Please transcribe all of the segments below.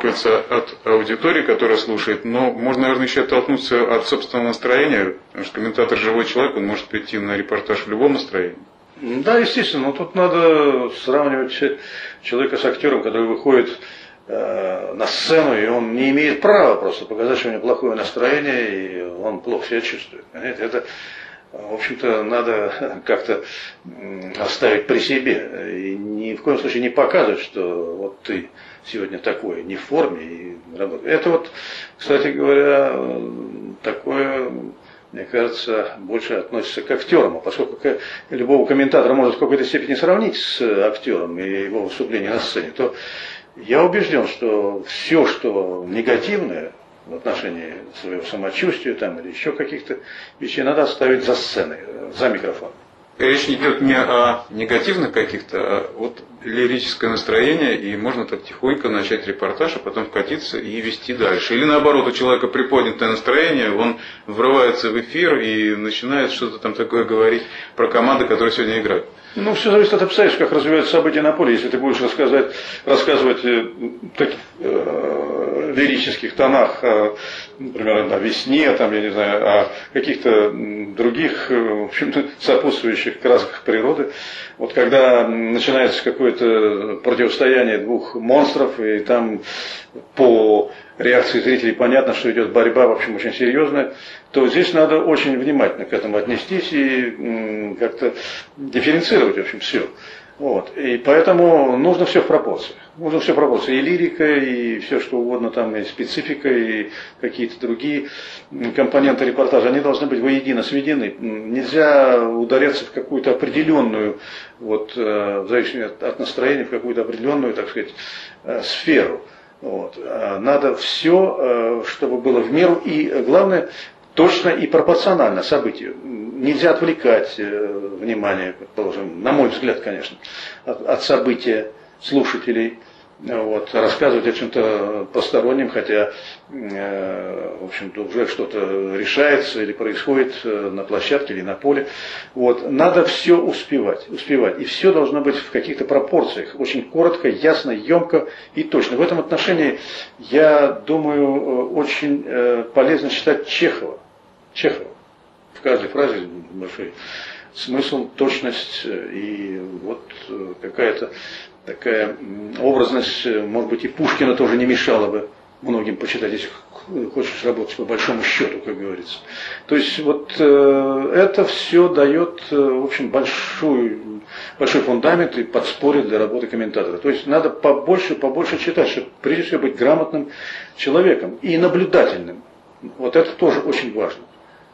отталкиваться от аудитории, которая слушает, но можно, наверное, еще оттолкнуться от собственного настроения, потому что комментатор живой человек, он может прийти на репортаж в любом настроении. Да, естественно, но тут надо сравнивать человека с актером, который выходит э, на сцену, и он не имеет права просто показать, что у него плохое настроение, и он плохо себя чувствует. Понимаете? Это, в общем-то, надо как-то оставить при себе. Ни в коем случае не показывать, что вот ты сегодня такой, не в форме и работаешь. Это вот, кстати говоря, такое мне кажется, больше относится к актерам, а поскольку любого комментатора может в какой-то степени сравнить с актером и его выступление на сцене, то я убежден, что все, что негативное в отношении своего самочувствия там, или еще каких-то вещей, надо оставить за сценой, за микрофоном речь идет не о негативных каких-то, а вот лирическое настроение, и можно так тихонько начать репортаж, а потом вкатиться и вести дальше. Или наоборот, у человека приподнятое настроение, он врывается в эфир и начинает что-то там такое говорить про команды, которые сегодня играют. Ну, все зависит от обстоятельств, как развиваются события на поле. Если ты будешь рассказать, рассказывать э, таких э, лирических тонах, э, например, о весне, там, я не знаю, о каких-то других, э, в общем-то, сопутствующих красках природы, вот когда начинается какое-то противостояние двух монстров, и там по реакции зрителей понятно, что идет борьба, в общем, очень серьезная, то здесь надо очень внимательно к этому отнестись и как-то дифференцировать, в общем, все. Вот. И поэтому нужно все в пропорции. Нужно все в пропорции. И лирика, и все что угодно там, и специфика, и какие-то другие компоненты репортажа, они должны быть воедино сведены. Нельзя ударяться в какую-то определенную, вот, э, в зависимости от настроения, в какую-то определенную, так сказать, э, сферу. Вот. А надо все, э, чтобы было в меру, и главное, точно и пропорционально событию. Нельзя отвлекать э, внимание, положим, на мой взгляд, конечно, от, от события слушателей – вот, рассказывать о чем-то постороннем, хотя, э, в общем-то, уже что-то решается или происходит э, на площадке или на поле. Вот, надо все успевать, успевать. И все должно быть в каких-то пропорциях, очень коротко, ясно, емко и точно. В этом отношении, я думаю, очень полезно читать Чехова. Чехова. В каждой фразе большой смысл, точность и вот какая-то такая образность, э, может быть, и Пушкина тоже не мешала бы многим почитать, если хочешь работать по большому счету, как говорится. То есть вот э, это все дает, э, в общем, большой, большой фундамент и подспорье для работы комментатора. То есть надо побольше, побольше читать, чтобы прежде всего быть грамотным человеком и наблюдательным. Вот это тоже очень важно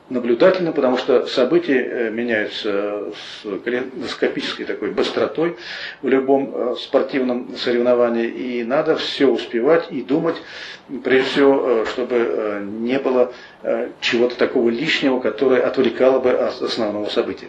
наблюдательно, потому что события э, меняются с калейдоскопической такой быстротой в любом э, спортивном соревновании, и надо все успевать и думать, прежде всего, э, чтобы не было чего-то такого лишнего, которое отвлекало бы от основного события.